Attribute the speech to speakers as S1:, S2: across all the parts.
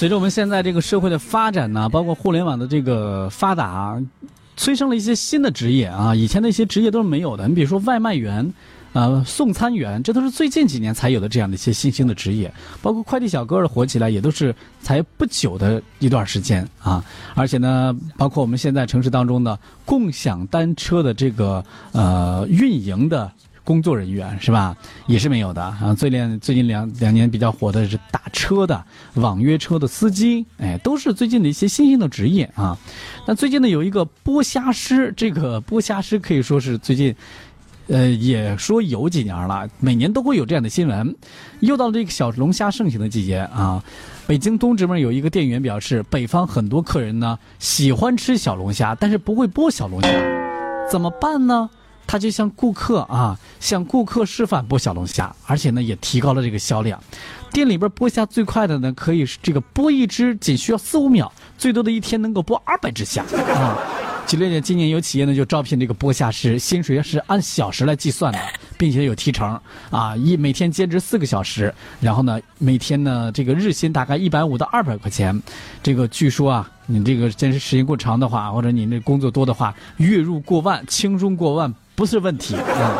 S1: 随着我们现在这个社会的发展呢，包括互联网的这个发达，催生了一些新的职业啊。以前的一些职业都是没有的，你比如说外卖员，呃，送餐员，这都是最近几年才有的这样的一些新兴的职业。包括快递小哥的火起来，也都是才不久的一段时间啊。而且呢，包括我们现在城市当中的共享单车的这个呃运营的。工作人员是吧？也是没有的啊。最近最近两两年比较火的是打车的、网约车的司机，哎，都是最近的一些新兴的职业啊。那最近呢，有一个剥虾师，这个剥虾师可以说是最近，呃，也说有几年了，每年都会有这样的新闻。又到了这个小龙虾盛行的季节啊，北京东直门有一个店员表示，北方很多客人呢喜欢吃小龙虾，但是不会剥小龙虾，怎么办呢？他就向顾客啊，向顾客示范剥小龙虾，而且呢也提高了这个销量。店里边剥虾最快的呢，可以这个剥一只仅需要四五秒，最多的一天能够剥二百只虾啊。吉列姐今年有企业呢就招聘这个剥虾师，薪水是按小时来计算的，并且有提成啊，一每天兼职四个小时，然后呢每天呢这个日薪大概一百五到二百块钱。这个据说啊，你这个坚持时间过长的话，或者你那工作多的话，月入过万，轻松过万。不是问题啊，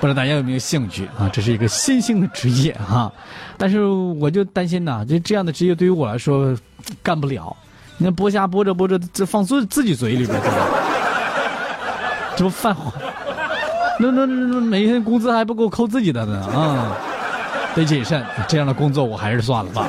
S1: 不知道大家有没有兴趣啊？这是一个新兴的职业哈，但是我就担心呐，就这样的职业对于我来说干不了。你看剥虾剥着剥着，这放自自己嘴里边去了，这不犯火？那那那每天工资还不够扣自己的呢啊，得谨慎。这样的工作我还是算了吧。